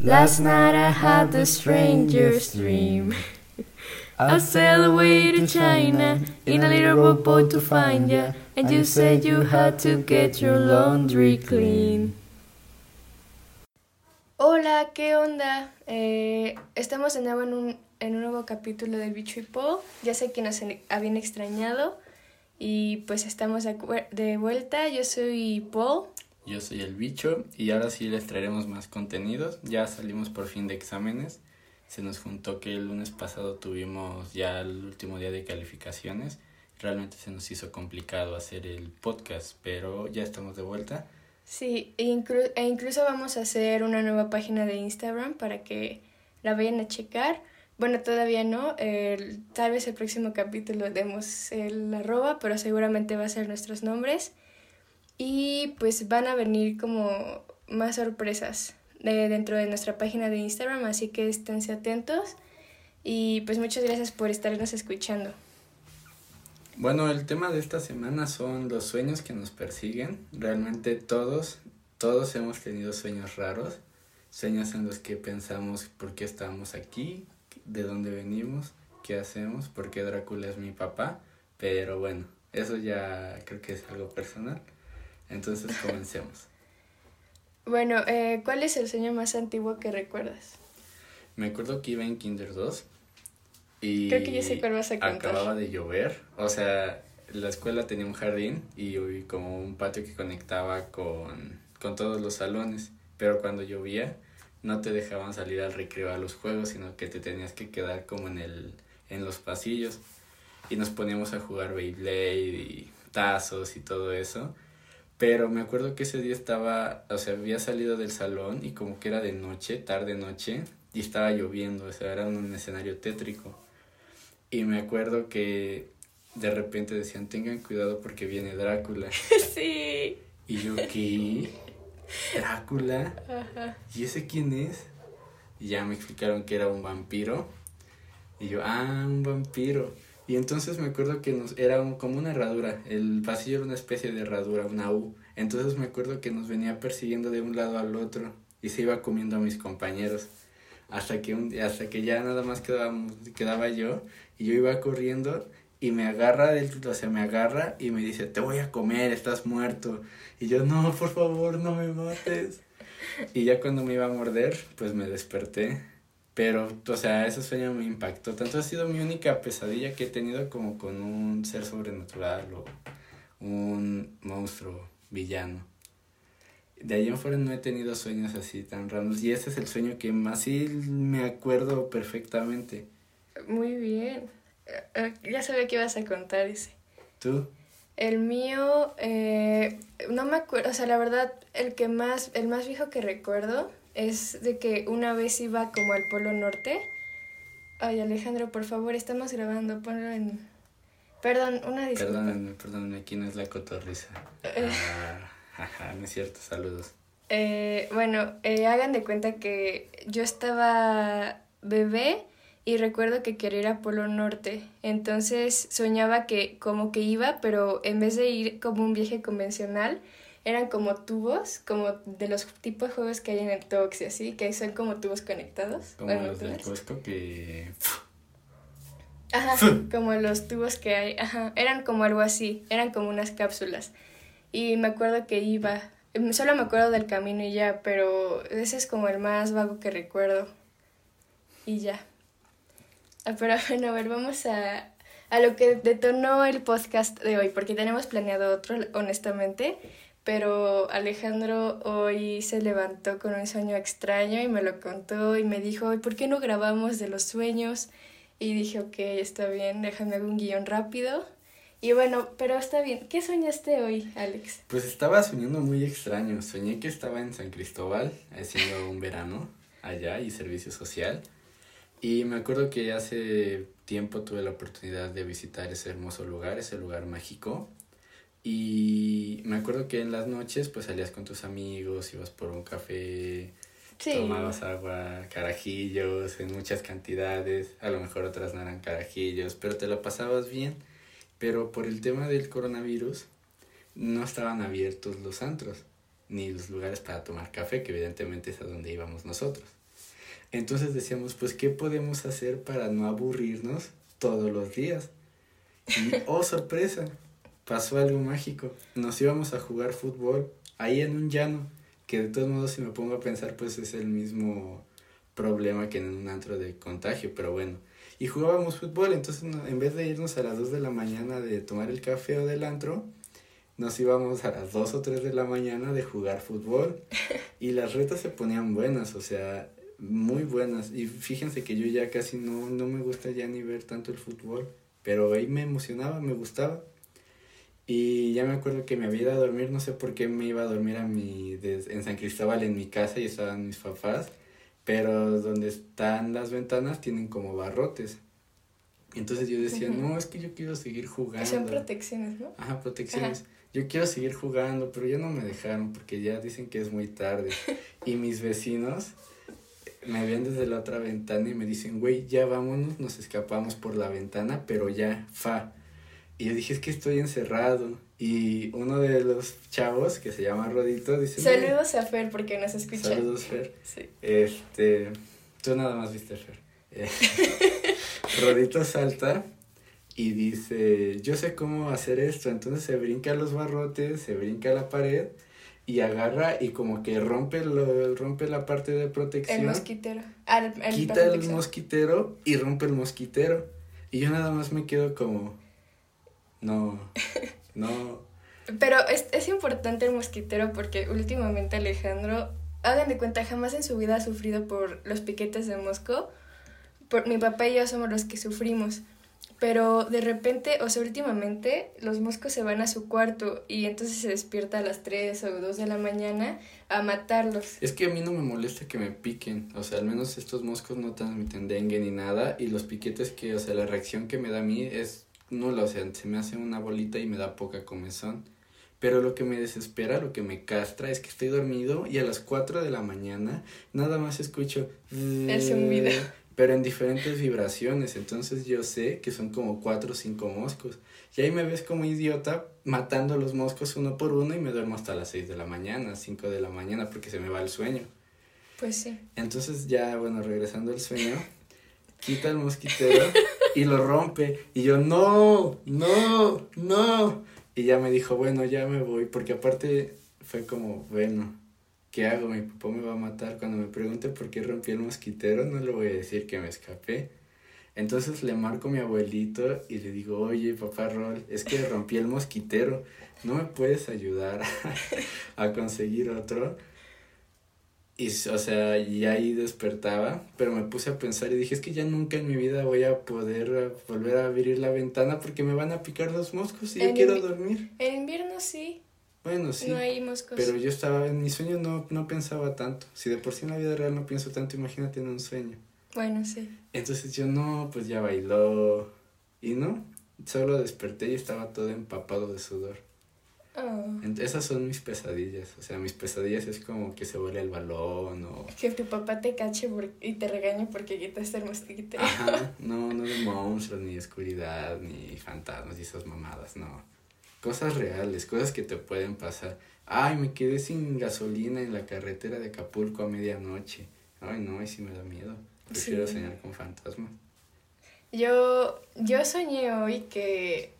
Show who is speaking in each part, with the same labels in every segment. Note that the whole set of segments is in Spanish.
Speaker 1: Last night I had the strangest dream. I sailed away to China in a little rowboat to find ya, and you said you had to get your laundry clean.
Speaker 2: Hola, ¿qué onda? Eh, estamos de nuevo en un, en un nuevo capítulo de Bicho y Paul. Ya sé que nos habían extrañado y pues estamos de, de vuelta. Yo soy Paul.
Speaker 3: Yo soy el bicho y ahora sí les traeremos más contenidos. Ya salimos por fin de exámenes. Se nos juntó que el lunes pasado tuvimos ya el último día de calificaciones. Realmente se nos hizo complicado hacer el podcast, pero ya estamos de vuelta.
Speaker 2: Sí, e, inclu- e incluso vamos a hacer una nueva página de Instagram para que la vayan a checar. Bueno, todavía no. tal vez el próximo capítulo demos el arroba, pero seguramente va a ser nuestros nombres. Y pues van a venir como más sorpresas de- dentro de nuestra página de Instagram, así que esténse atentos. Y pues muchas gracias por estarnos escuchando.
Speaker 3: Bueno, el tema de esta semana son los sueños que nos persiguen. Realmente todos, todos hemos tenido sueños raros. Sueños en los que pensamos por qué estamos aquí, de dónde venimos, qué hacemos, por qué Drácula es mi papá. Pero bueno, eso ya creo que es algo personal. Entonces comencemos.
Speaker 2: Bueno, eh, ¿cuál es el sueño más antiguo que recuerdas?
Speaker 3: Me acuerdo que iba en Kinder 2 y
Speaker 2: Creo que ya sé cuál vas a contar.
Speaker 3: acababa de llover, o sea, la escuela tenía un jardín y y como un patio que conectaba con, con todos los salones, pero cuando llovía no te dejaban salir al recreo a los juegos, sino que te tenías que quedar como en el en los pasillos y nos poníamos a jugar Beyblade y tazos y todo eso. Pero me acuerdo que ese día estaba, o sea, había salido del salón y como que era de noche, tarde noche, y estaba lloviendo, o sea, era un escenario tétrico. Y me acuerdo que de repente decían, tengan cuidado porque viene Drácula.
Speaker 2: sí.
Speaker 3: Y yo, ¿qué? ¿Drácula?
Speaker 2: Ajá.
Speaker 3: ¿Y ese quién es? Y ya me explicaron que era un vampiro. Y yo, ah, un vampiro. Y entonces me acuerdo que nos era un- como una herradura. El pasillo era una especie de herradura, una U. Entonces me acuerdo que nos venía persiguiendo de un lado al otro y se iba comiendo a mis compañeros. Hasta que, un, hasta que ya nada más quedábamos, quedaba yo y yo iba corriendo y me agarra del, o sea, me agarra y me dice, te voy a comer, estás muerto. Y yo, no, por favor, no me mates. Y ya cuando me iba a morder, pues me desperté. Pero, o sea, ese sueño me impactó. Tanto ha sido mi única pesadilla que he tenido como con un ser sobrenatural o un monstruo villano. De ahí en fuera no he tenido sueños así tan raros. Y ese es el sueño que más sí me acuerdo perfectamente.
Speaker 2: Muy bien. Eh, eh, ya sabía que ibas a contar ese.
Speaker 3: ¿Tú?
Speaker 2: El mío, eh, no me acuerdo, o sea, la verdad, el que más, el más viejo que recuerdo es de que una vez iba como al Polo Norte. Ay, Alejandro, por favor, estamos grabando, ponlo en... Perdón, una disculpa.
Speaker 3: Perdónenme, perdónenme, aquí no es la cotorriza. Ah, jaja, no es cierto, saludos.
Speaker 2: Eh, bueno, eh, hagan de cuenta que yo estaba bebé y recuerdo que quería ir a Polo Norte. Entonces soñaba que como que iba, pero en vez de ir como un viaje convencional, eran como tubos, como de los tipos de juegos que hay en el Tox y así, que son como tubos conectados.
Speaker 3: Como
Speaker 2: Bueno,
Speaker 3: los del. Costco que...
Speaker 2: Ajá, como los tubos que hay, ajá, eran como algo así, eran como unas cápsulas. Y me acuerdo que iba, em, solo me acuerdo del camino y ya, pero ese es como el más vago que recuerdo. Y ya. Ah, pero bueno, a ver, vamos a, a lo que detonó el podcast de hoy, porque tenemos planeado otro, honestamente, pero Alejandro hoy se levantó con un sueño extraño y me lo contó y me dijo, "¿Y ¿por qué no grabamos de los sueños? Y dije, ok, está bien, déjame un guion rápido. Y bueno, pero está bien. ¿Qué soñaste hoy, Alex?
Speaker 3: Pues estaba soñando muy extraño. Soñé que estaba en San Cristóbal haciendo un verano allá y servicio social. Y me acuerdo que hace tiempo tuve la oportunidad de visitar ese hermoso lugar, ese lugar mágico. Y me acuerdo que en las noches pues salías con tus amigos, ibas por un café,
Speaker 2: Sí.
Speaker 3: tomabas agua, carajillos en muchas cantidades, a lo mejor otras no eran carajillos, pero te lo pasabas bien. Pero por el tema del coronavirus no estaban abiertos los antros, ni los lugares para tomar café, que evidentemente es a donde íbamos nosotros. Entonces decíamos, pues, ¿qué podemos hacer para no aburrirnos todos los días? Y, oh, sorpresa, pasó algo mágico. Nos íbamos a jugar fútbol ahí en un llano, que de todos modos si me pongo a pensar, pues es el mismo problema que en un antro de contagio, pero bueno. Y jugábamos fútbol, entonces en vez de irnos a las 2 de la mañana de tomar el café o del antro, nos íbamos a las 2 o 3 de la mañana de jugar fútbol. Y las retas se ponían buenas, o sea, muy buenas. Y fíjense que yo ya casi no, no me gusta ya ni ver tanto el fútbol, pero ahí me emocionaba, me gustaba. Y ya me acuerdo que me había ido a dormir, no sé por qué me iba a dormir a mi, en San Cristóbal en mi casa y estaban mis papás, pero donde están las ventanas tienen como barrotes. Entonces yo decía, no, es que yo quiero seguir jugando.
Speaker 2: Son protecciones, ¿no?
Speaker 3: Ajá, protecciones. Yo quiero seguir jugando, pero ya no me dejaron porque ya dicen que es muy tarde. y mis vecinos me ven desde la otra ventana y me dicen, güey, ya vámonos, nos escapamos por la ventana, pero ya, fa. Y yo dije, es que estoy encerrado. Y uno de los chavos, que se llama Rodito, dice...
Speaker 2: Saludos a Fer, porque nos escucha.
Speaker 3: Saludos, Fer. Sí. Este, tú nada más viste, Fer. Eh, Rodito salta y dice, yo sé cómo hacer esto. Entonces se brinca los barrotes, se brinca la pared y agarra y como que rompe lo, rompe la parte de protección.
Speaker 2: El mosquitero.
Speaker 3: quita el mosquitero y rompe el mosquitero. Y yo nada más me quedo como, no, no.
Speaker 2: Pero es, es importante el mosquitero porque últimamente Alejandro, hagan de cuenta, jamás en su vida ha sufrido por los piquetes de mosco. Por, mi papá y yo somos los que sufrimos. Pero de repente, o sea, últimamente los moscos se van a su cuarto y entonces se despierta a las 3 o 2 de la mañana a matarlos.
Speaker 3: Es que a mí no me molesta que me piquen, o sea, al menos estos moscos no transmiten dengue ni nada y los piquetes que, o sea, la reacción que me da a mí es nula, o sea, se me hace una bolita y me da poca comezón. Pero lo que me desespera, lo que me castra es que estoy dormido y a las 4 de la mañana nada más escucho...
Speaker 2: El zumbido
Speaker 3: pero en diferentes vibraciones. Entonces yo sé que son como cuatro o cinco moscos. Y ahí me ves como idiota matando los moscos uno por uno y me duermo hasta las seis de la mañana, cinco de la mañana, porque se me va el sueño.
Speaker 2: Pues sí.
Speaker 3: Entonces ya, bueno, regresando al sueño, quita el mosquitero y lo rompe. Y yo, no, no, no. Y ya me dijo, bueno, ya me voy, porque aparte fue como, bueno, ¿qué hago? Mi papá me va a matar. Cuando me pregunte por qué rompí el mosquitero, no le voy a decir que me escapé. Entonces le marco a mi abuelito y le digo, oye, papá Rol, es que rompí el mosquitero, ¿no me puedes ayudar a conseguir otro? Y, o sea, y ahí despertaba, pero me puse a pensar y dije, es que ya nunca en mi vida voy a poder volver a abrir la ventana porque me van a picar los moscos y yo quiero dormir.
Speaker 2: En invierno sí.
Speaker 3: Bueno, sí.
Speaker 2: No hay moscos.
Speaker 3: Pero yo estaba, en mi sueño no, no pensaba tanto. Si de por sí en la vida real no pienso tanto, imagínate en un sueño.
Speaker 2: Bueno, sí.
Speaker 3: Entonces yo no, pues ya bailó. Y no, solo desperté y estaba todo empapado de sudor. Oh. Esas son mis pesadillas. O sea, mis pesadillas es como que se vuela el balón o.
Speaker 2: Que tu papá te cache y te regañe porque quitaste el mosquito.
Speaker 3: Ajá, no, no de monstruos, ni oscuridad, ni fantasmas y esas mamadas, no cosas reales, cosas que te pueden pasar. Ay, me quedé sin gasolina en la carretera de Acapulco a medianoche. Ay, no, ahí sí me da miedo. Prefiero soñar con fantasmas.
Speaker 2: Yo, yo soñé hoy que,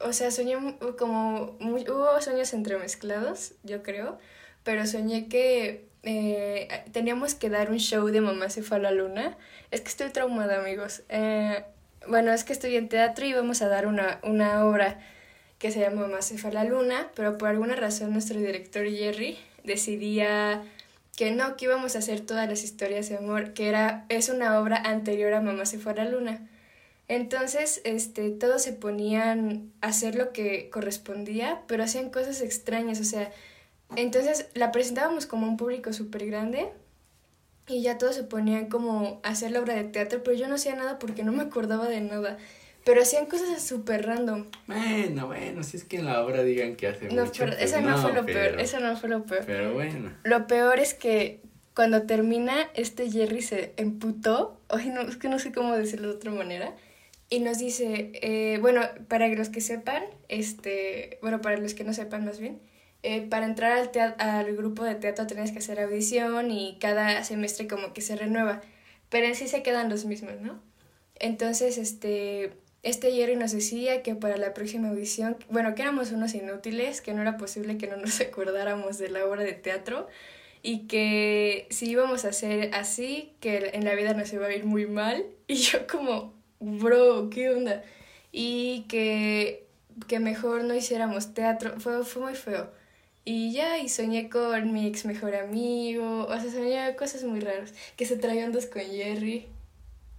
Speaker 2: o sea, soñé como, hubo sueños entremezclados, yo creo, pero soñé que eh, teníamos que dar un show de Mamá se fue a la luna. Es que estoy traumada, amigos. Eh, bueno, es que estoy en teatro y vamos a dar una, una obra que se llama Mamá se fue a la luna, pero por alguna razón nuestro director Jerry decidía que no, que íbamos a hacer todas las historias de amor, que era, es una obra anterior a Mamá se fue a la luna. Entonces, este, todos se ponían a hacer lo que correspondía, pero hacían cosas extrañas, o sea, entonces la presentábamos como un público súper grande y ya todos se ponían como a hacer la obra de teatro, pero yo no hacía nada porque no me acordaba de nada. Pero hacían cosas súper random.
Speaker 3: Bueno, bueno, si es que en la obra digan que hace
Speaker 2: no,
Speaker 3: mucho.
Speaker 2: Pero pues eso no, fue lo peor, eso no fue lo peor.
Speaker 3: Pero bueno.
Speaker 2: Lo peor es que cuando termina, este Jerry se emputó, ay no, es que no sé cómo decirlo de otra manera, y nos dice, eh, bueno, para los que sepan, este, bueno, para los que no sepan más bien, eh, para entrar al, al grupo de teatro tienes que hacer audición y cada semestre como que se renueva. pero en sí se quedan los mismos, ¿no? Entonces, este, este Jerry nos decía que para la próxima audición, bueno, que éramos unos inútiles, que no era posible que no nos acordáramos de la obra de teatro y que si íbamos a hacer así, que en la vida nos iba a ir muy mal. Y yo como, bro, ¿qué onda? Y que, que mejor no hiciéramos teatro, fue, fue muy feo. Y ya, y soñé con mi ex mejor amigo, o sea, soñé cosas muy raras, que se traían dos con Jerry.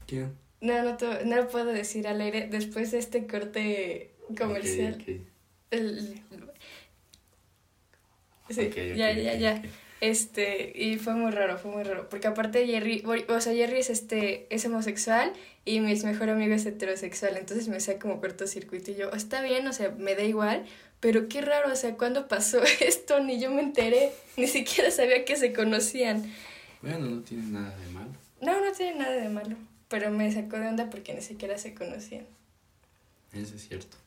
Speaker 3: ¿Quién?
Speaker 2: No, no, no lo puedo decir al aire después de este corte comercial.
Speaker 3: Okay,
Speaker 2: El... Sí, ya, ya, ya. Este, y fue muy raro, fue muy raro. Porque aparte Jerry, o sea, Jerry es este, es homosexual y mi mejor amigo es heterosexual. Entonces me hacía como cortocircuito y yo, está bien, o sea, me da igual. Pero qué raro, o sea, ¿cuándo pasó esto? Ni yo me enteré, ni siquiera sabía que se conocían.
Speaker 3: Bueno, no tiene nada de malo.
Speaker 2: No, no tiene nada de malo pero me sacó de onda porque ni siquiera se conocían.
Speaker 3: Eso es cierto.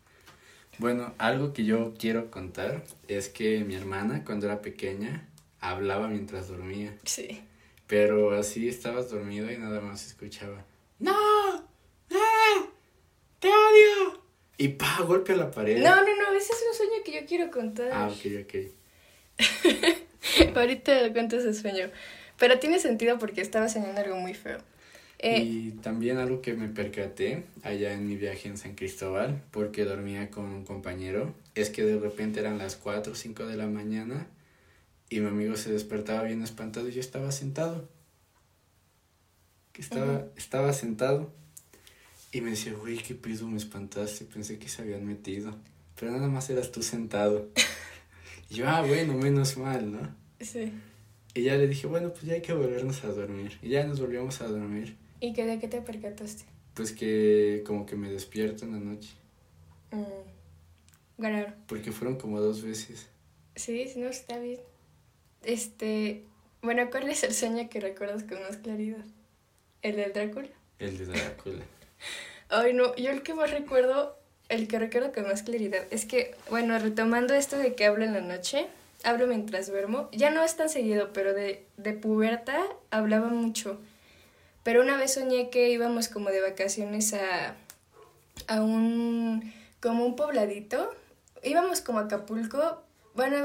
Speaker 3: Bueno, algo que yo quiero contar es que mi hermana cuando era pequeña hablaba mientras dormía.
Speaker 2: Sí.
Speaker 3: Pero así estabas dormido y nada más escuchaba. ¡No! ¡Ah! ¡Te odio! Y pa, golpe a la pared.
Speaker 2: No, no, no, ese es un sueño que yo quiero contar.
Speaker 3: Ah, ok, ok.
Speaker 2: Ahorita cuento ese sueño. Pero tiene sentido porque estaba soñando algo muy feo.
Speaker 3: Eh, y también algo que me percaté allá en mi viaje en San Cristóbal, porque dormía con un compañero, es que de repente eran las 4 o 5 de la mañana y mi amigo se despertaba bien espantado y yo estaba sentado. Que estaba, estaba sentado y me decía, güey, qué pido, me espantaste, pensé que se habían metido, pero nada más eras tú sentado. y yo, ah, bueno, menos mal, ¿no?
Speaker 2: Sí.
Speaker 3: Y ya le dije, bueno, pues ya hay que volvernos a dormir. Y ya nos volvíamos a dormir.
Speaker 2: ¿Y qué de qué te percataste?
Speaker 3: Pues que como que me despierto en la noche.
Speaker 2: Mm.
Speaker 3: Porque fueron como dos veces.
Speaker 2: Sí, no, está bien. Este, bueno, ¿cuál es el sueño que recuerdas con más claridad? ¿El del Drácula?
Speaker 3: El de Drácula.
Speaker 2: Ay, no, yo el que más recuerdo, el que recuerdo con más claridad, es que, bueno, retomando esto de que hablo en la noche, hablo mientras duermo, ya no es tan seguido, pero de, de puberta hablaba mucho. Pero una vez soñé que íbamos como de vacaciones a, a un, como un pobladito. Íbamos como a Acapulco. Bueno,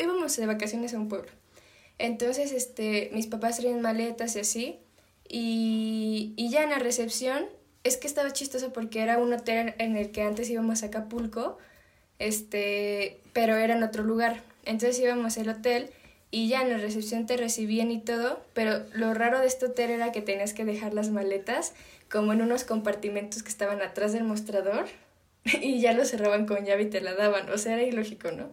Speaker 2: íbamos de vacaciones a un pueblo. Entonces, este, mis papás traían maletas y así. Y, y ya en la recepción, es que estaba chistoso porque era un hotel en el que antes íbamos a Acapulco, este, pero era en otro lugar. Entonces íbamos al hotel y ya en la recepción te recibían y todo, pero lo raro de este hotel era que tenías que dejar las maletas como en unos compartimentos que estaban atrás del mostrador y ya lo cerraban con llave y te la daban, o sea, era ilógico, ¿no?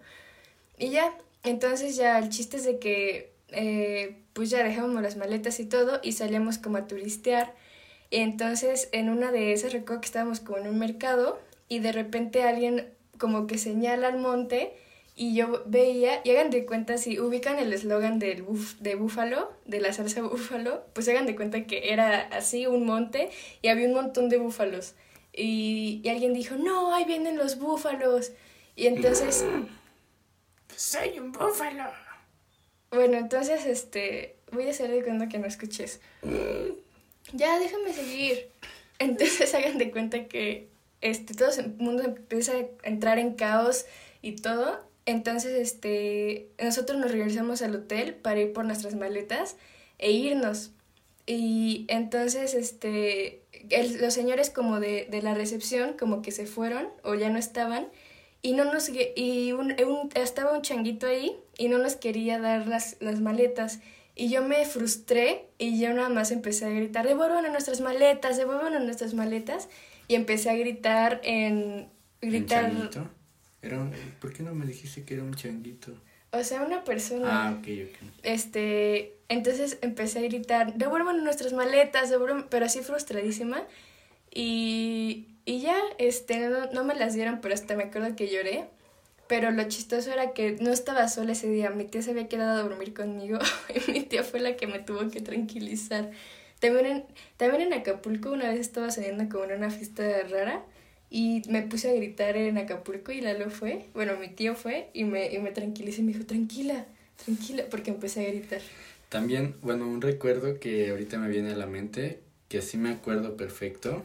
Speaker 2: Y ya, entonces ya el chiste es de que eh, pues ya dejábamos las maletas y todo y salíamos como a turistear. Y entonces en una de esas recuerdo que estábamos como en un mercado y de repente alguien como que señala al monte y yo veía, y hagan de cuenta, si ubican el eslogan de búfalo, de la salsa búfalo, pues hagan de cuenta que era así un monte y había un montón de búfalos. Y, y alguien dijo, no, ahí vienen los búfalos. Y entonces...
Speaker 1: Soy un búfalo.
Speaker 2: Bueno, entonces, este, voy a hacer de cuenta que no escuches. ya, déjame seguir. Entonces hagan de cuenta que este, todo el mundo empieza a entrar en caos y todo. Entonces, este, nosotros nos regresamos al hotel para ir por nuestras maletas e irnos. Y entonces, este, los señores como de, de, la recepción como que se fueron o ya no estaban y no nos y un, estaba un changuito ahí y no nos quería dar las, las maletas. Y yo me frustré y yo nada más empecé a gritar, devuelvan a nuestras maletas, devuelvan a nuestras maletas. Y empecé a gritar en... Gritar...
Speaker 3: Era ¿Por qué no me dijiste que era un changuito?
Speaker 2: O sea, una persona.
Speaker 3: Ah, ok, ok.
Speaker 2: Este, entonces empecé a gritar, devuelvan nuestras maletas, devuelvan, pero así frustradísima. Y, y ya, este, no, no me las dieron, pero hasta me acuerdo que lloré. Pero lo chistoso era que no estaba sola ese día. Mi tía se había quedado a dormir conmigo y mi tía fue la que me tuvo que tranquilizar. También en, también en Acapulco una vez estaba saliendo como en una fiesta rara y me puse a gritar en Acapulco y Lalo fue, bueno, mi tío fue y me, y me tranquilizó y me dijo, tranquila, tranquila, porque empecé a gritar.
Speaker 3: También, bueno, un recuerdo que ahorita me viene a la mente que sí me acuerdo perfecto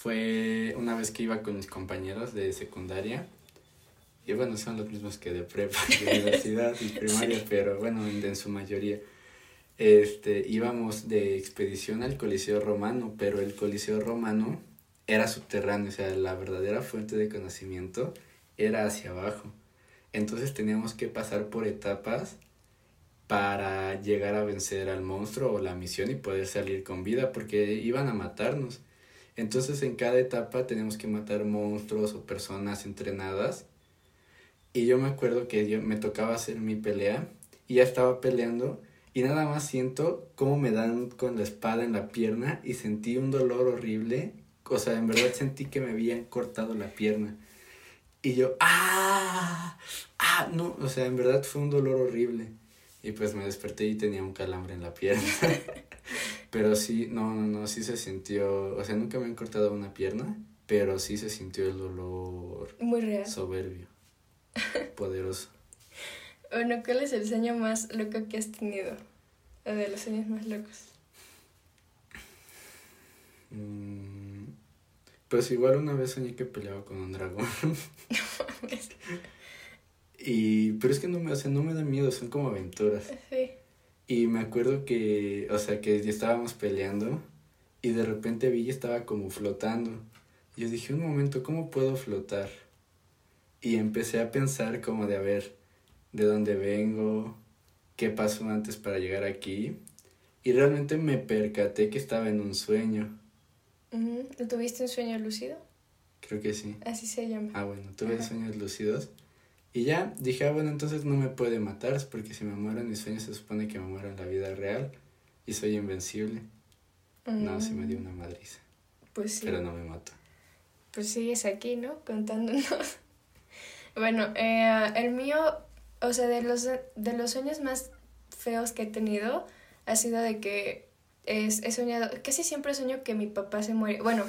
Speaker 3: fue una vez que iba con mis compañeros de secundaria. Y bueno, son los mismos que de prepa, de universidad y primaria, pero bueno, en, en, su mayoría. Este, íbamos de expedición al Coliseo Romano, pero el Coliseo Romano era subterráneo, o sea, la verdadera fuente de conocimiento era hacia abajo. Entonces teníamos que pasar por etapas para llegar a vencer al monstruo o la misión y poder salir con vida, porque iban a matarnos. Entonces en cada etapa tenemos que matar monstruos o personas entrenadas. Y yo me acuerdo que yo, me tocaba hacer mi pelea y ya estaba peleando y nada más siento cómo me dan con la espada en la pierna y sentí un dolor horrible. O sea, en verdad sentí que me habían cortado la pierna. Y yo, ¡ah! ¡ah! No, o sea, en verdad fue un dolor horrible. Y pues me desperté y tenía un calambre en la pierna. pero sí, no, no, no, sí se sintió, o sea, nunca me han cortado una pierna, pero sí se sintió el dolor.
Speaker 2: Muy real.
Speaker 3: Soberbio. poderoso.
Speaker 2: Bueno, ¿cuál es el sueño más loco que has tenido? O de los sueños más locos.
Speaker 3: Mm, pues igual una vez soñé que peleaba con un dragón. y, pero es que no me, o no me da miedo, son como aventuras.
Speaker 2: Sí.
Speaker 3: Y me acuerdo que, o sea, que estábamos peleando y de repente vi y estaba como flotando. Yo dije, un momento, ¿cómo puedo flotar? Y empecé a pensar como de, a ver, de dónde vengo, qué pasó antes para llegar aquí. Y realmente me percaté que estaba en un sueño.
Speaker 2: ¿Tuviste un sueño lúcido?
Speaker 3: Creo que sí.
Speaker 2: Así se llama.
Speaker 3: Ah, bueno, tuve sueños lúcidos. Y ya dije, ah, bueno, entonces no me puede matar, porque si me muero en mis sueños se supone que me muero en la vida real y soy invencible. No, sí me dio una madriza.
Speaker 2: Pues sí.
Speaker 3: Pero no me mata.
Speaker 2: Pues sigues aquí, ¿no? Contándonos. bueno, eh, el mío, o sea, de los, de los sueños más feos que he tenido, ha sido de que es, he soñado, casi siempre sueño que mi papá se muere. Bueno,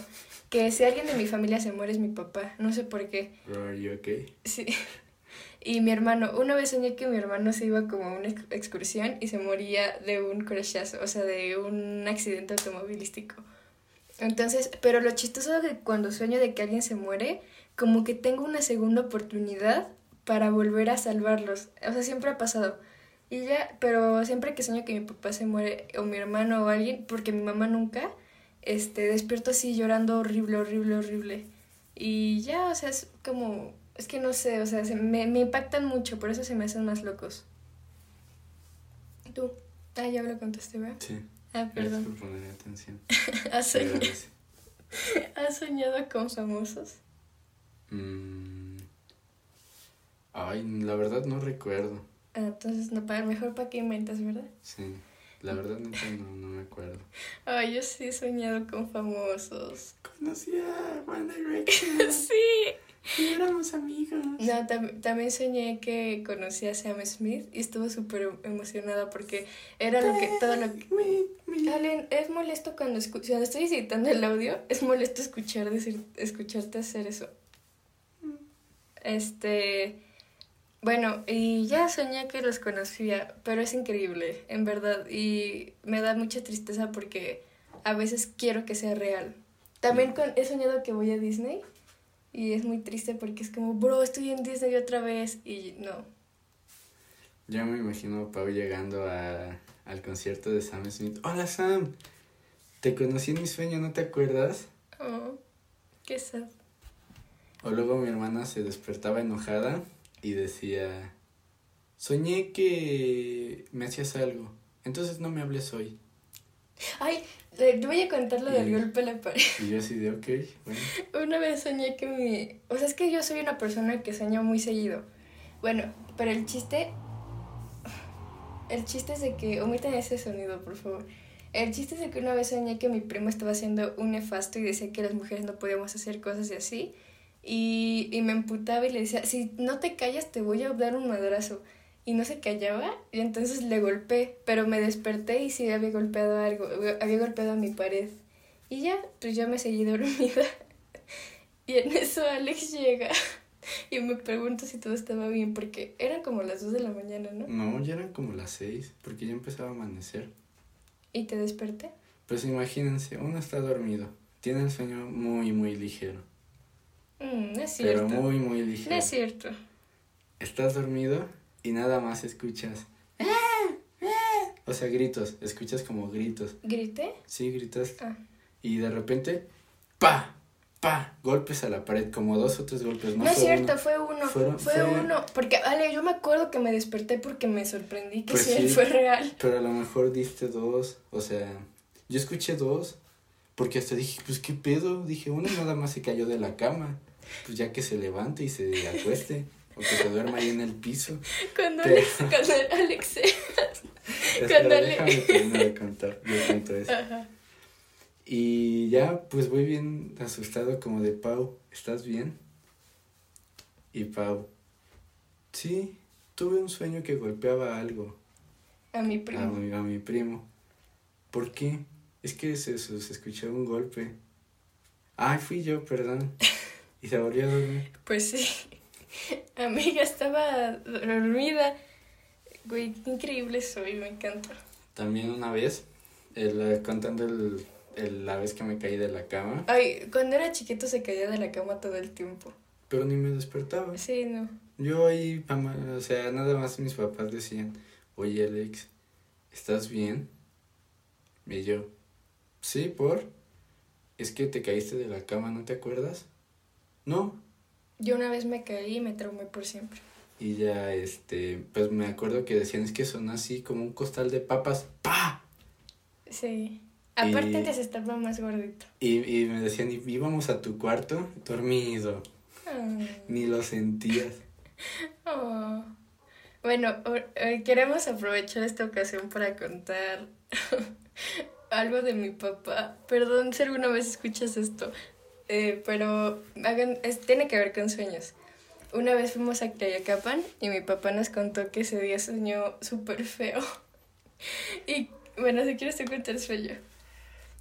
Speaker 2: que si alguien de mi familia se muere es mi papá, no sé por qué.
Speaker 3: Are you okay?
Speaker 2: Sí. Y mi hermano, una vez soñé que mi hermano se iba como a una excursión y se moría de un crashazo, o sea, de un accidente automovilístico. Entonces, pero lo chistoso de cuando sueño de que alguien se muere, como que tengo una segunda oportunidad para volver a salvarlos. O sea, siempre ha pasado. Y ya, pero siempre que sueño que mi papá se muere, o mi hermano o alguien, porque mi mamá nunca, este, despierto así llorando horrible, horrible, horrible. Y ya, o sea, es como es que no sé, o sea, me, me impactan mucho, por eso se me hacen más locos. ¿Tú? Ah, ya lo contaste, ¿verdad?
Speaker 3: Sí.
Speaker 2: Ah, perdón.
Speaker 3: Por poner atención.
Speaker 2: ¿Has, soñado, ¿Has soñado con famosos?
Speaker 3: Mm. Ay, la verdad no recuerdo.
Speaker 2: Ah, entonces, no, para, mejor para qué inventas, ¿verdad?
Speaker 3: Sí, la verdad no, no, no me acuerdo.
Speaker 2: Ay, yo sí he soñado con famosos.
Speaker 3: Conocí a One Direction.
Speaker 2: sí.
Speaker 3: Y éramos amigos.
Speaker 2: No, también soñé que conocí a Sam Smith y estuve súper emocionada porque era lo que todo lo que... Allen, es molesto cuando, cuando estoy editando el audio, es molesto escuchar decir, escucharte hacer eso. Mm. Este, bueno, y ya soñé que los conocía, pero es increíble, en verdad, y me da mucha tristeza porque a veces quiero que sea real. También con, he soñado que voy a Disney y es muy triste porque es como, bro, estoy en Disney otra vez. Y no.
Speaker 3: Ya me imagino a Pau llegando a, al concierto de Sam Smith. Hola Sam, te conocí en mi sueño, ¿no te acuerdas?
Speaker 2: Oh, qué sad.
Speaker 3: O luego mi hermana se despertaba enojada y decía, soñé que me hacías algo, entonces no me hables hoy.
Speaker 2: Ay, te voy a contar lo del golpe a la pared.
Speaker 3: Y yo así de, ok, bueno.
Speaker 2: Una vez soñé que mi... O sea, es que yo soy una persona que sueña muy seguido. Bueno, pero el chiste... El chiste es de que... Omiten ese sonido, por favor. El chiste es de que una vez soñé que mi primo estaba haciendo un nefasto y decía que las mujeres no podíamos hacer cosas y así. Y, y me emputaba y le decía, si no te callas te voy a dar un madrazo y no se callaba y entonces le golpeé, pero me desperté y sí había golpeado algo, había golpeado a mi pared. Y ya, pues yo me seguí dormida. Y en eso Alex llega y me pregunta si todo estaba bien, porque eran como las 2 de la mañana, ¿no?
Speaker 3: No, ya eran como las 6, porque ya empezaba a amanecer.
Speaker 2: ¿Y te desperté?
Speaker 3: Pues imagínense, uno está dormido, tiene el sueño muy, muy ligero.
Speaker 2: Mm, no es cierto.
Speaker 3: Pero muy, muy ligero.
Speaker 2: No es cierto.
Speaker 3: Estás dormido y nada más escuchas. O sea, gritos, escuchas como gritos.
Speaker 2: ¿Grité?
Speaker 3: Sí, gritas.
Speaker 2: Ah.
Speaker 3: Y de repente, ¡pa! ¡pa! Golpes a la pared, como dos o tres golpes.
Speaker 2: No,
Speaker 3: No,
Speaker 2: es cierto,
Speaker 3: uno.
Speaker 2: fue uno.
Speaker 3: Fueron-
Speaker 2: fue,
Speaker 3: fue-
Speaker 2: uno. Porque, Ale, yo me acuerdo que me desperté porque me sorprendí que
Speaker 3: Pues
Speaker 2: sí. fue real.
Speaker 3: Pero a lo mejor diste dos, o sea, yo escuché dos, porque hasta dije, pues qué pedo, dije, uno nada más se cayó de la cama, pues ya que se levante y se acueste, o que se duerma ahí en el piso.
Speaker 2: Cuando
Speaker 3: Pero-
Speaker 2: Alex, cuando Alex. Cuando
Speaker 3: de contar, yo cuento eso.
Speaker 2: Ajá.
Speaker 3: Y ya, pues voy bien asustado como de Pau, ¿estás bien? Y Pau, sí, tuve un sueño que golpeaba algo.
Speaker 2: A mi
Speaker 3: A
Speaker 2: primo.
Speaker 3: mi, a mi primo. ¿Por qué? Es que se, se, se escuchó un golpe. Ay, fui yo, perdón. Y se volvió a dormir.
Speaker 2: Pues sí. Amiga, estaba dormida. Güey, qué increíble soy, me encanta.
Speaker 3: También una vez, el, eh, contando el, el- la vez que me caí de la cama,
Speaker 2: Ay, cuando era chiquito se caía de la cama todo el tiempo.
Speaker 3: pero ni me despertaba.
Speaker 2: Sí, no.
Speaker 3: Yo ahí, o sea, nada más mis papás decían, oye Alex, ¿estás bien? Y yo, sí, por. Es que te caíste de la cama, ¿no te acuerdas? No,
Speaker 2: Yo una vez me caí y me traumé por siempre.
Speaker 3: Y ya, este, pues me acuerdo que decían, es que son así como un costal de papas, ¡pa!
Speaker 2: Sí. Aparte antes estaba más gordito.
Speaker 3: Y, y me decían, y íbamos a tu cuarto, dormido,
Speaker 2: Ah.
Speaker 3: ni lo sentías.
Speaker 2: Oh. Bueno, eh, queremos aprovechar esta ocasión para contar algo de mi papá. Perdón si alguna vez escuchas esto, eh, pero hagan, es- tiene que ver con sueños. Una vez fuimos a Tlayacapan y mi papá nos contó que ese día soñó súper feo. Y bueno, si quieres te cuento el sueño.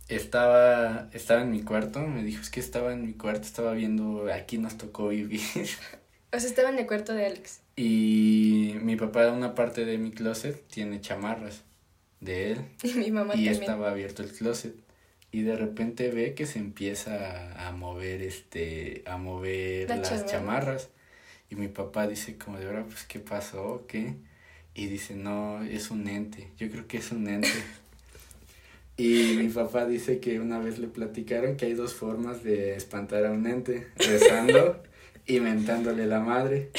Speaker 3: Estaba, estaba en mi cuarto, me dijo, es que estaba en mi cuarto, estaba viendo, aquí nos tocó vivir.
Speaker 2: O sea, estaba en el cuarto de Alex.
Speaker 3: Y mi papá, una parte de mi closet, tiene chamarras de él.
Speaker 2: Y mi mamá
Speaker 3: y
Speaker 2: también.
Speaker 3: estaba abierto el closet y de repente ve que se empieza a, mover este a mover
Speaker 2: La
Speaker 3: las
Speaker 2: chamarra.
Speaker 3: chamarras. Y mi papá dice como de ahora pues qué pasó qué y dice no es un ente. Yo creo que es un ente y mi papá dice que una vez le platicaron que hay dos formas de espantar a un ente rezando y mentándole la madre.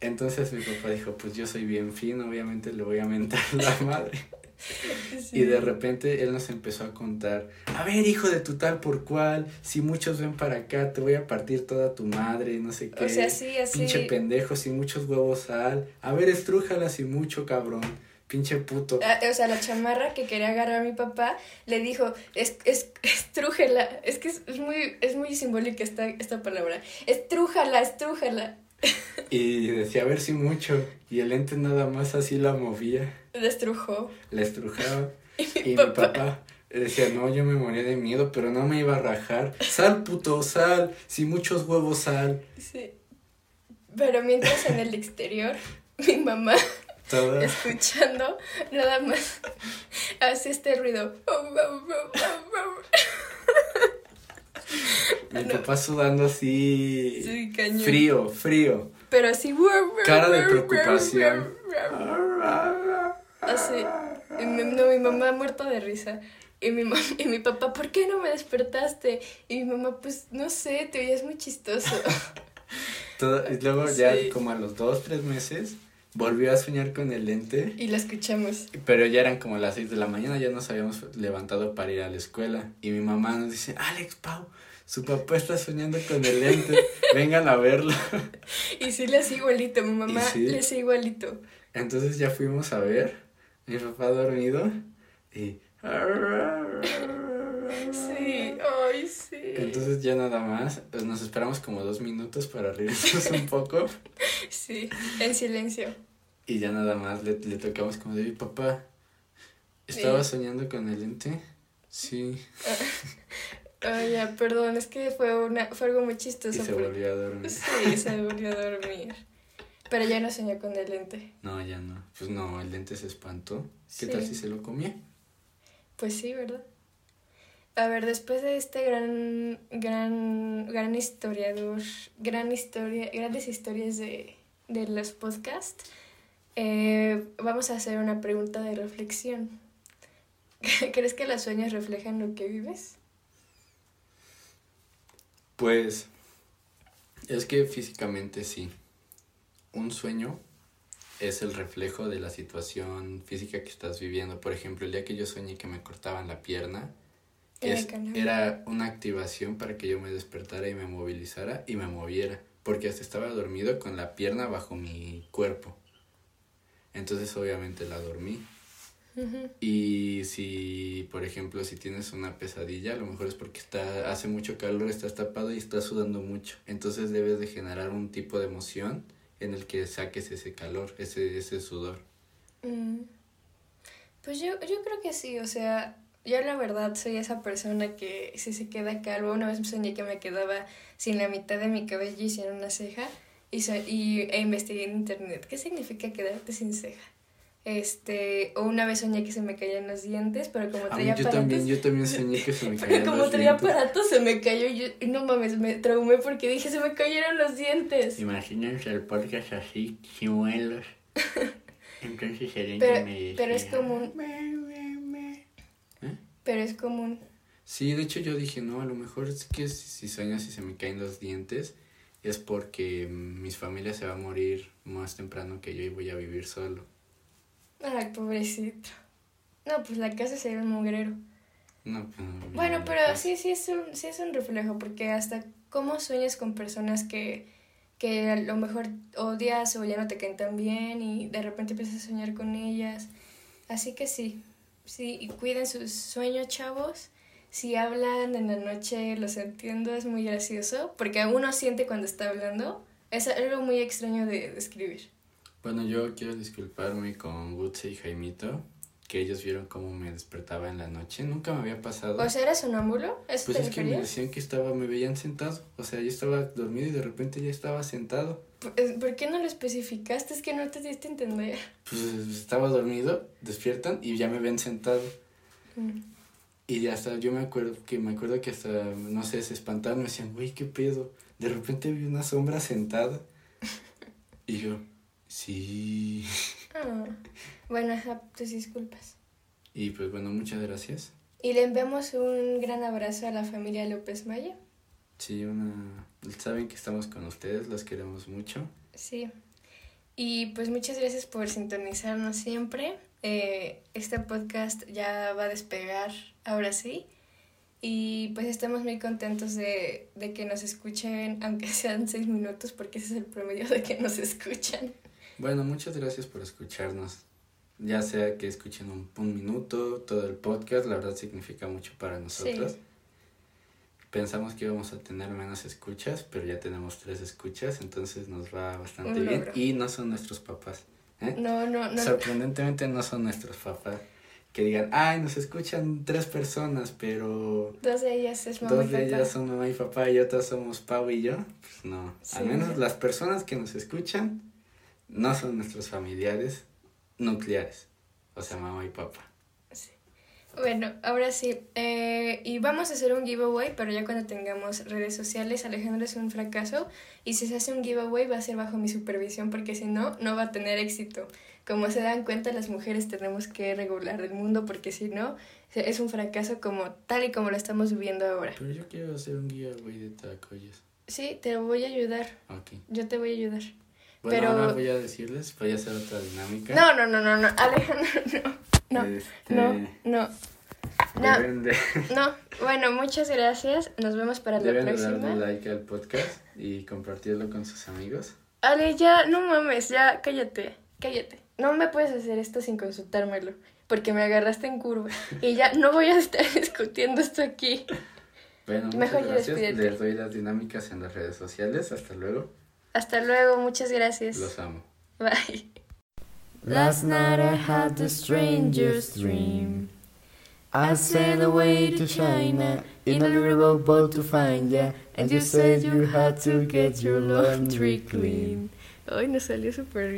Speaker 3: Entonces mi papá dijo pues yo soy bien fino obviamente le voy a mentar la madre
Speaker 2: Sí.
Speaker 3: y de repente él nos empezó a contar, a ver hijo de tu tal por cual, si muchos ven para acá, te voy a partir toda tu madre, no sé qué.
Speaker 2: O sea, sí, así.
Speaker 3: Pinche pendejo, si muchos huevos sal. A ver, estrújala si mucho, cabrón. Pinche puto.
Speaker 2: Ah, o sea, la chamarra que quería agarrar a mi papá le dijo, es, es, estrújala. Es que es, es muy, es muy simbólica esta, esta palabra. Estrújala, estrújala.
Speaker 3: Y decía, a ver si mucho. Y el ente nada más así la movía,
Speaker 2: La estrujó.
Speaker 3: la estrujaba. Y mi
Speaker 2: papá.
Speaker 3: papá decía, no, yo me moría de miedo, pero no me iba a rajar. Sal, puto, sal. Si muchos huevos sal.
Speaker 2: Sí. Pero mientras en el exterior, mi mamá,
Speaker 3: Toda...
Speaker 2: escuchando, nada más hace este ruido.
Speaker 3: Mi
Speaker 2: No.
Speaker 3: papá sudando así.
Speaker 2: Sí, cañón.
Speaker 3: Frío, frío.
Speaker 2: Pero así.
Speaker 3: Cara de preocupación.
Speaker 2: Así. No, mi mamá muerta de risa. Y mi, mam- y mi papá, ¿por qué no me despertaste? Y mi mamá, pues no sé, te oías muy chistoso.
Speaker 3: Todo- y luego ya como a los dos, tres meses, volvió a soñar con el lente.
Speaker 2: Y la escuchamos.
Speaker 3: Pero ya eran como las seis de la mañana, ya nos habíamos levantado para ir a la escuela. Y mi mamá nos dice, Alex, Pau, su papá está soñando con el lente, vengan a verlo.
Speaker 2: Y sí le hace igualito, mi mamá
Speaker 3: sí.
Speaker 2: le hace igualito.
Speaker 3: Entonces ya fuimos a ver, mi papá dormido y...
Speaker 2: Sí, ay, sí.
Speaker 3: Entonces ya nada más, pues nos esperamos como dos minutos para reírnos un poco
Speaker 2: Sí, en silencio.
Speaker 3: y ya nada más le, le tocamos como de, "Oye, papá, ¿estaba
Speaker 2: Sí.
Speaker 3: soñando con el ente? Sí,
Speaker 2: Ay, ya, perdón, es que fue, una, fue algo muy
Speaker 3: y
Speaker 2: chistoso.
Speaker 3: se
Speaker 2: porque-
Speaker 3: volvió a dormir.
Speaker 2: Sí, se volvió a dormir. Pero ya no soñó con el lente.
Speaker 3: No, ya no, pues no, el ente se espantó. ¿Qué
Speaker 2: Sí.
Speaker 3: tal si se lo comía?
Speaker 2: Pues sí, ¿verdad? A ver, después de este gran, gran, gran historiador, gran historia, grandes historias de, de los podcasts, eh, vamos a hacer una pregunta de reflexión. ¿Crees que los sueños reflejan lo que vives?
Speaker 3: Pues es que físicamente sí. Un sueño es el reflejo de la situación física que estás viviendo. Por ejemplo, el día que yo soñé que me cortaban la pierna, es, era una activación para que yo me despertara y me movilizara y me moviera, porque hasta estaba dormido con la pierna bajo mi cuerpo. Entonces obviamente la dormí. Y si, por ejemplo, si tienes una pesadilla, a lo mejor es porque está, hace mucho calor, estás tapado y estás sudando mucho. Entonces debes de generar un tipo de emoción en el que saques ese calor, ese, ese sudor.
Speaker 2: Mm. Pues yo, yo creo que sí, o sea, yo la verdad soy esa persona que si se queda calvo, una vez me soñé que me quedaba sin la mitad de mi cabello y sin una ceja y, y e investigué en internet qué significa quedarte sin ceja. Este, o una vez soñé que se me caían los dientes, pero como traía
Speaker 3: yo También, yo también soñé que se me caían
Speaker 2: Pero como traía aparatos se me cayó y, yo, no mames, me traumé porque dije se me cayeron los dientes.
Speaker 3: Imagínense el podcast así, chimuelos. Entonces
Speaker 2: el pero, me Pero es común. ¿Eh? Pero es común.
Speaker 3: Sí, de hecho yo dije, no, a lo mejor es que si sueñas y se me caen los dientes es porque mis familias se va a morir más temprano que yo y voy a vivir solo.
Speaker 2: Ay, pobrecito. No, pues la casa sería un mugrero.
Speaker 3: No, pues
Speaker 2: Bueno, pero sí, sí es, un, sí es un reflejo, porque hasta cómo sueñas con personas que, que a lo mejor odias o ya no te caen tan bien y de repente empiezas a soñar con ellas. Así que sí, sí, y cuiden sus sueños, chavos. Si hablan en la noche, los entiendo, es muy gracioso, porque uno siente cuando está hablando. Es algo muy extraño de describir.
Speaker 3: Bueno, yo quiero disculparme con Gutse y Jaimito, que ellos vieron cómo me despertaba en la noche. Nunca me había pasado.
Speaker 2: ¿O sea, eras sonámbulo?
Speaker 3: ¿Eso pues es que me decían que estaba, me veían sentado. O sea, yo estaba dormido y de repente ya estaba sentado.
Speaker 2: ¿Por qué no lo especificaste? Es que no te diste a entender.
Speaker 3: Pues estaba dormido, despiertan y ya me ven sentado. Mm. Y ya hasta, yo me acuerdo que me acuerdo que hasta, no sé, se espantaron, me decían, güey, qué pedo. De repente vi una sombra sentada. y yo, Sí.
Speaker 2: Ah, bueno, tus disculpas.
Speaker 3: Y pues bueno, muchas gracias.
Speaker 2: Y le enviamos un gran abrazo a la familia López Maya.
Speaker 3: Sí, una... Saben que estamos con ustedes, los queremos mucho.
Speaker 2: Sí. Y pues muchas gracias por sintonizarnos siempre. Eh, este podcast ya va a despegar ahora sí. Y pues estamos muy contentos de, de que nos escuchen, aunque sean seis minutos, porque ese es el promedio de que nos escuchan.
Speaker 3: Bueno, muchas gracias por escucharnos. Ya sea que escuchen un, un minuto, todo el podcast, la verdad significa mucho para nosotros. Pensamos que íbamos a tener menos escuchas, pero ya tenemos tres escuchas, entonces nos va bastante bien. Y no son nuestros papás. ¿eh?
Speaker 2: No, no, no.
Speaker 3: Sorprendentemente no son nuestros papás. Que digan, ay, nos escuchan tres personas, pero...
Speaker 2: Dos de ellas es mamá
Speaker 3: Dos de ellas son mamá y papá y otras somos Pau y yo. Pues no. Al menos las personas que nos escuchan no son nuestros familiares nucleares, o sea, mamá y papá.
Speaker 2: Sí. Bueno, ahora sí, eh, y vamos a hacer un giveaway, pero ya cuando tengamos redes sociales, Alejandro es un fracaso, y si se hace un giveaway va a ser bajo mi supervisión, porque si no, no va a tener éxito. Como se dan cuenta, las mujeres tenemos que regular el mundo, porque si no, es un fracaso como tal y como lo estamos viviendo ahora.
Speaker 3: Pero yo quiero hacer un giveaway de tacoyos.
Speaker 2: Sí, te voy a ayudar.
Speaker 3: Ok.
Speaker 2: Yo te voy a ayudar.
Speaker 3: Bueno, pero... ahora voy a decirles, voy a hacer otra dinámica.
Speaker 2: No, no, no, no, no, Alejandro, no. No, este... no, no. No, no, bueno, muchas gracias. Nos vemos para la próxima.
Speaker 3: Deben darle like al podcast y compartirlo con sus amigos.
Speaker 2: Ale, ya, no mames, ya, cállate, cállate. No me puedes hacer esto sin consultármelo, porque me agarraste en curva. Y ya no voy a estar discutiendo esto aquí.
Speaker 3: Bueno, Mejor muchas gracias. Les doy las dinámicas en las redes sociales. Hasta luego.
Speaker 2: Hasta luego, muchas gracias.
Speaker 3: Los amo.
Speaker 2: Bye.
Speaker 1: Last night I had the strangest dream. I sailed away to China in a little boat to find ya, and you said you had to get your laundry clean.
Speaker 2: Ay, nos salió súper bien.